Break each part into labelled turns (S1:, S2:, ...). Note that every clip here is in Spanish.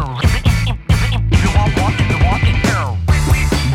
S1: Down.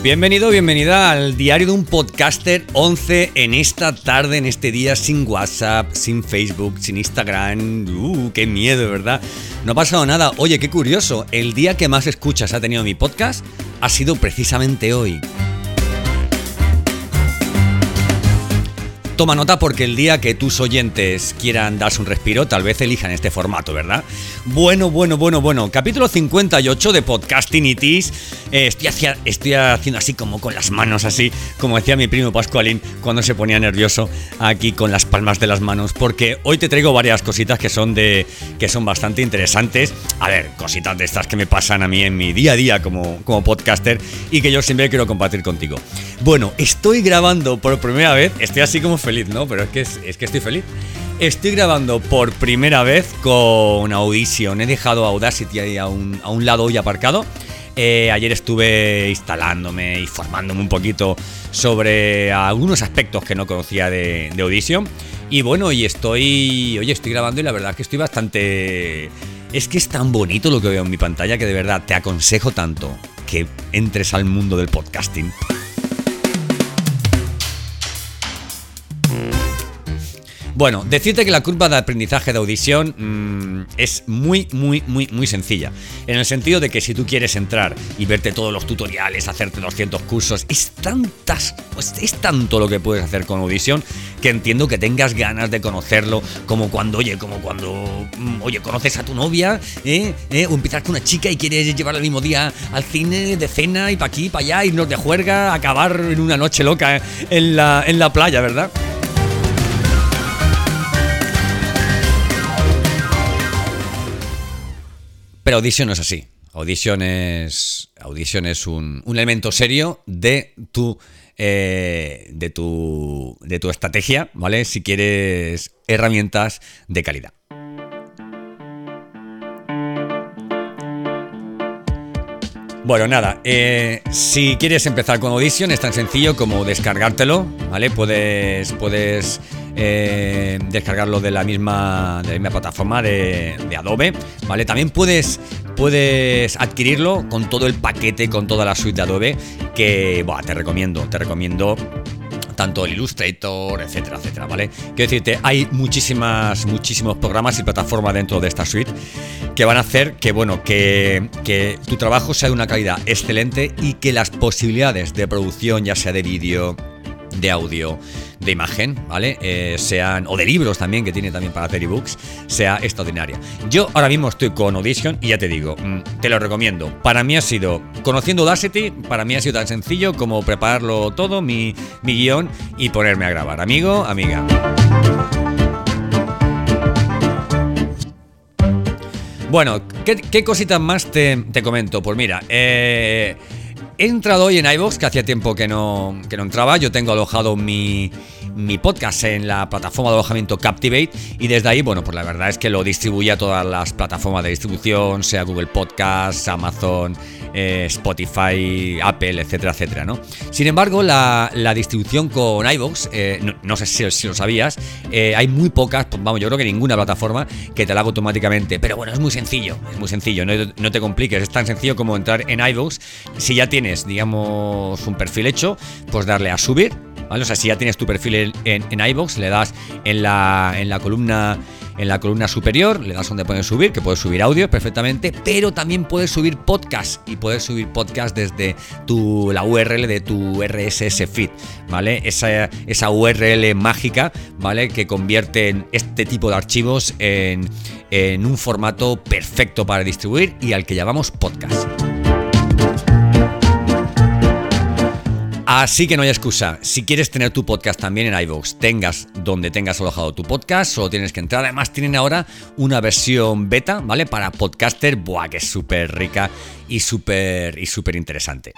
S1: Bienvenido, bienvenida al diario de un podcaster 11 en esta tarde, en este día sin WhatsApp, sin Facebook, sin Instagram. Uh, qué miedo, ¿verdad? No ha pasado nada. Oye, qué curioso. El día que más escuchas ha tenido mi podcast ha sido precisamente hoy. Toma nota porque el día que tus oyentes quieran darse un respiro, tal vez elijan este formato, ¿verdad? Bueno, bueno, bueno, bueno. Capítulo 58 de Podcastinitis. Eh, estoy, estoy haciendo así como con las manos, así como decía mi primo Pascualín cuando se ponía nervioso aquí con las palmas de las manos, porque hoy te traigo varias cositas que son de que son bastante interesantes. A ver, cositas de estas que me pasan a mí en mi día a día como, como podcaster y que yo siempre quiero compartir contigo. Bueno, estoy grabando por primera vez, estoy así como feliz, ¿no? Pero es que, es, es que estoy feliz. Estoy grabando por primera vez con Audition. He dejado Audacity ahí a un, a un lado hoy aparcado. Eh, ayer estuve instalándome y formándome un poquito sobre algunos aspectos que no conocía de, Audition. Y bueno, y estoy. Oye, estoy grabando y la verdad que estoy bastante. Es que es tan bonito lo que veo en mi pantalla que de verdad te aconsejo tanto que entres al mundo del podcasting. Bueno, decirte que la curva de aprendizaje de audición mm, es muy, muy, muy, muy sencilla. En el sentido de que si tú quieres entrar y verte todos los tutoriales, hacerte 200 cursos, es tantas, pues es tanto lo que puedes hacer con audición que entiendo que tengas ganas de conocerlo, como cuando, oye, como cuando, mm, oye, conoces a tu novia, ¿eh? ¿eh? o empiezas con una chica y quieres llevarla el mismo día al cine, de cena y para aquí, para allá, irnos de juerga, acabar en una noche loca en la, en la playa, ¿verdad? Pero Audition no es así. Audition es, es un, un elemento serio de tu, eh, de, tu, de tu estrategia, ¿vale? Si quieres herramientas de calidad. Bueno, nada, eh, si quieres empezar con Audition es tan sencillo como descargártelo, ¿vale? Puedes, puedes eh, descargarlo de la misma, de plataforma de, Adobe, ¿vale? También puedes, puedes adquirirlo con todo el paquete, con toda la suite de Adobe, que te recomiendo, te recomiendo tanto el Illustrator, etcétera, etcétera, ¿vale? Quiero decirte, hay muchísimas, muchísimos programas y plataformas dentro de esta suite que van a hacer que, bueno, que, que tu trabajo sea de una calidad excelente y que las posibilidades de producción, ya sea de vídeo, de audio, de imagen, ¿vale? Eh, sean, o de libros también, que tiene también para hacer ebooks, sea extraordinaria. Yo ahora mismo estoy con Audition y ya te digo, mm, te lo recomiendo. Para mí ha sido, conociendo Audacity, para mí ha sido tan sencillo como prepararlo todo, mi, mi guion, y ponerme a grabar. Amigo, amiga. Bueno, ¿qué, cositas más te, te comento? Pues mira, eh, he entrado hoy en iVoox, que hacía tiempo que no, que no entraba. Yo tengo alojado mi, mi podcast en la plataforma de alojamiento Captivate y desde ahí, bueno, pues la verdad es que lo distribuye a todas las plataformas de distribución, sea Google Podcasts, Amazon, eh, Spotify, Apple, etcétera, etcétera, ¿no? Sin embargo, la, la distribución con iVoox, eh, no, sé si, si lo sabías, eh, hay muy pocas, pues, vamos, yo creo que ninguna plataforma que te la haga automáticamente, pero bueno, es muy sencillo, es muy sencillo, no, no te compliques, es tan sencillo como entrar en iVoox, si ya tienes, digamos, un perfil hecho, pues darle a subir, ¿vale? O sea, si ya tienes tu perfil en, en, en iVoox, le das en la, en la columna en la columna superior, le das donde puedes subir, que puedes subir audio perfectamente, pero también puedes subir podcast y puedes subir podcast desde tu, la URL de tu RSS feed, ¿vale? Esa, esa URL mágica, ¿vale? Que convierte este tipo de archivos en, en un formato perfecto para distribuir y al que llamamos podcast. Así que no hay excusa. Si quieres tener tu podcast también en iVoox, tengas donde tengas alojado tu podcast, solo tienes que entrar. Además, tienen ahora una versión beta, ¿vale? Para podcaster, buah, que es súper rica y súper y súper interesante.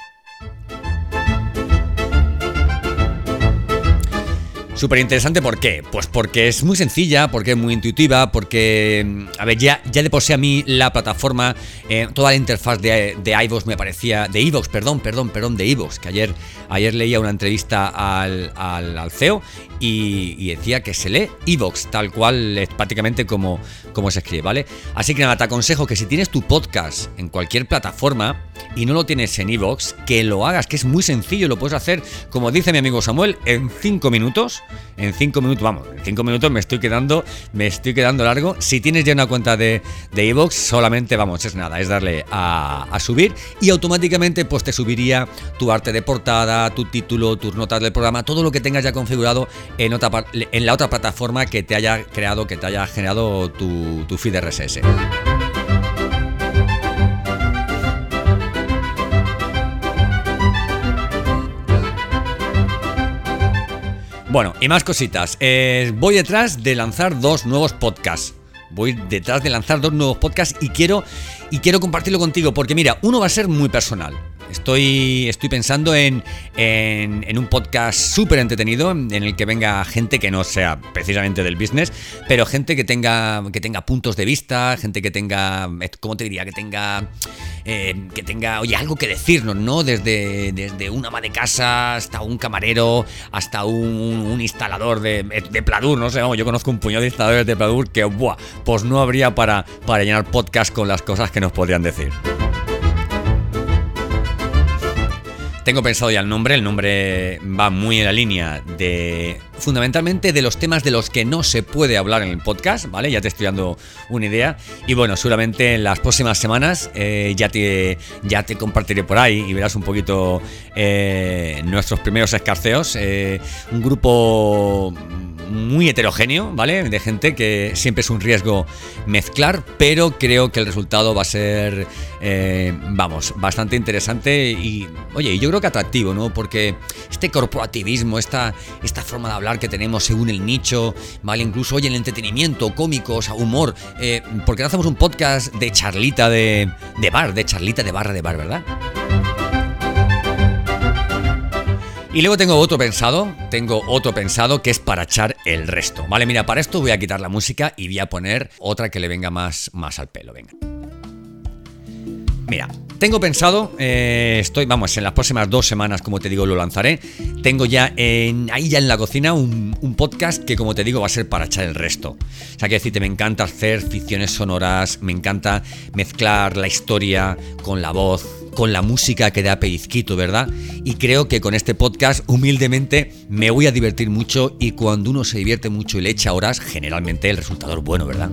S1: Súper interesante, ¿por qué? Pues porque es muy sencilla, porque es muy intuitiva, porque, a ver, ya, ya de por sí a mí la plataforma, eh, toda la interfaz de, de iVoox me parecía, de iVoox, perdón, perdón, perdón, de iVoox, que ayer, ayer leía una entrevista al, al, CEO y, decía que se lee iVoox, tal cual es prácticamente como, como se escribe, ¿vale? Así que nada, te aconsejo que si tienes tu podcast en cualquier plataforma y no lo tienes en iVoox, que lo hagas, que es muy sencillo, lo puedes hacer, como dice mi amigo Samuel, en 5 minutos en 5 minutos, vamos, en 5 minutos me estoy quedando, me estoy quedando largo. Si tienes ya una cuenta de Evox, solamente, vamos, es nada, es darle a, subir y automáticamente pues te subiría tu arte de portada, tu título, tus notas del programa, todo lo que tengas ya configurado en, otra, en la otra plataforma que te haya creado, que te haya generado tu, tu feed RSS. Bueno, y más cositas. Eh, voy detrás de lanzar dos nuevos podcasts. Voy detrás de lanzar dos nuevos podcasts y quiero, y quiero compartirlo contigo porque mira, uno va a ser muy personal. Estoy, estoy pensando en, en, un podcast súper entretenido en el que venga gente que no sea precisamente del business, pero gente que tenga, que tenga puntos de vista, gente que tenga, ¿cómo te diría? Que tenga, eh, que tenga, oye, algo que decirnos, ¿no? Desde, desde un ama de casa hasta un camarero, hasta un, instalador de, de, Pladur, no sé, yo conozco un puñado de instaladores de Pladur que, buah, pues no habría para, para llenar podcast con las cosas que nos podrían decir. Tengo pensado ya el nombre, el nombre va muy en la línea de fundamentalmente de los temas de los que no se puede hablar en el podcast, ¿vale? Ya te estoy dando una idea y bueno, seguramente en las próximas semanas eh, ya, te, ya te compartiré por ahí y verás un poquito eh, nuestros primeros escarceos, eh, un grupo muy heterogéneo, ¿vale? De gente que siempre es un riesgo mezclar, pero creo que el resultado va a ser, vamos, bastante interesante y, oye, yo creo que atractivo, ¿no? Porque este corporativismo, esta, esta forma de hablar que tenemos según el nicho, ¿vale? Incluso, oye, el entretenimiento, cómicos, humor, eh, porque no hacemos un podcast de charlita de, de bar, de charlita de barra de bar, ¿verdad? Y luego tengo otro pensado, tengo otro pensado que es para echar el resto. Vale, mira, para esto voy a quitar la música y voy a poner otra que le venga más, más al pelo, venga. Mira, tengo pensado, eh, estoy, vamos, en las próximas dos semanas, como te digo, lo lanzaré. Tengo ya en, ahí ya en la cocina un, un, podcast que, como te digo, va a ser para echar el resto. O sea, que decirte, me encanta hacer ficciones sonoras, me encanta mezclar la historia con la voz, con la música que da pellizquito, ¿verdad? Y creo que con este podcast, humildemente, me voy a divertir mucho y cuando uno se divierte mucho y le echa horas, generalmente el resultado es bueno, ¿verdad?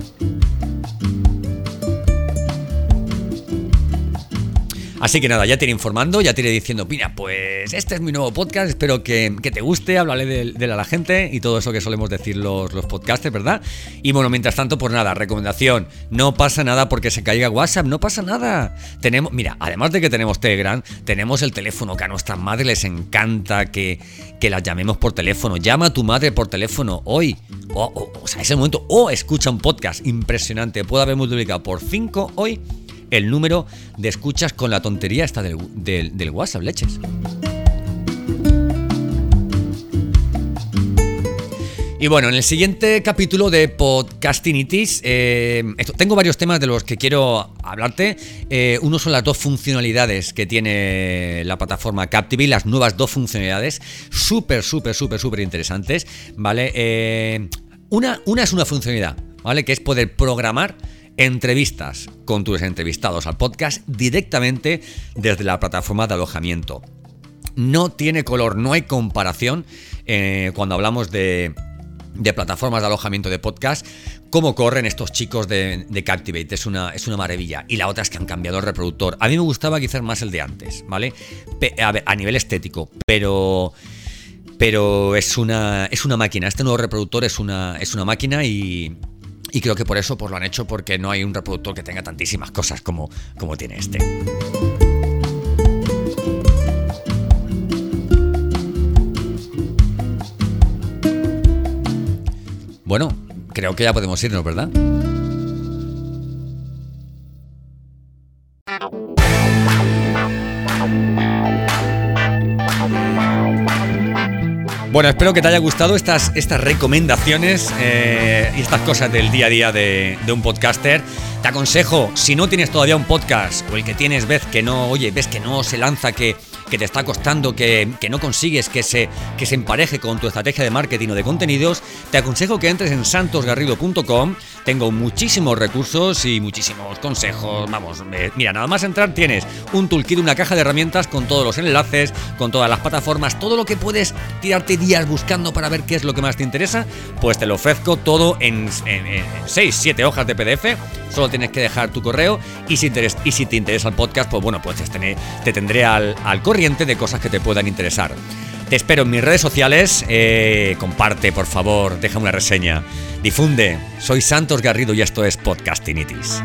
S1: Así que nada, ya te iré informando, ya te iré diciendo, mira, pues este es mi nuevo podcast, espero que, te guste, háblale de, de, la gente y todo eso que solemos decir los, los podcasters, ¿verdad? Y bueno, mientras tanto, pues nada, recomendación, no pasa nada porque se caiga WhatsApp, no pasa nada. Tenemos, mira, además de que tenemos Telegram, tenemos el teléfono que a nuestras madres les encanta que, que las llamemos por teléfono. Llama a tu madre por teléfono hoy, o, o, sea, es el momento, o escucha un podcast impresionante, puede haber multiplicado por 5 hoy el número de escuchas con la tontería esta del, del, WhatsApp, leches. Y bueno, en el siguiente capítulo de Podcastinitis, eh, tengo varios temas de los que quiero hablarte. Eh, uno son las dos funcionalidades que tiene la plataforma Captivate, las nuevas dos funcionalidades, súper, súper, súper, súper interesantes, ¿vale? Eh, una, una es una funcionalidad, ¿vale? Que es poder programar entrevistas con tus entrevistados al podcast directamente desde la plataforma de alojamiento. No tiene color, no hay comparación eh, cuando hablamos de, plataformas de alojamiento de podcast, cómo corren estos chicos de, Captivate. Es una, es una maravilla. Y la otra es que han cambiado el reproductor. A mí me gustaba quizás más el de antes, ¿vale? a, a nivel estético, pero pero es una, es una máquina. Este nuevo reproductor es una, es una máquina y, y creo que por eso pues, lo han hecho porque no hay un reproductor que tenga tantísimas cosas como, como tiene este. Bueno, creo que ya podemos irnos, ¿verdad? Bueno, espero que te haya gustado estas, estas recomendaciones eh, y estas cosas del día a día de, de, un podcaster. Te aconsejo, si no tienes todavía un podcast o el que tienes ves que no, oye, ves que no se lanza, que, que te está costando, que, no consigues que se, que se empareje con tu estrategia de marketing o de contenidos, te aconsejo que entres en santosgarrido.com. Tengo muchísimos recursos y muchísimos consejos. Vamos, mira, nada más entrar tienes un toolkit, una caja de herramientas con todos los enlaces, con todas las plataformas, todo lo que puedes tirarte días buscando para ver qué es lo que más te interesa, pues te lo ofrezco todo en, 6, 7 hojas de PDF. Solo tienes que dejar tu correo y si, y si te interesa el podcast, pues bueno, pues te, te tendré al, al correo de cosas que te puedan interesar. Te espero en mis redes sociales. Eh, comparte, por favor, deja una reseña. Difunde. Soy Santos Garrido y esto es Podcastinitis.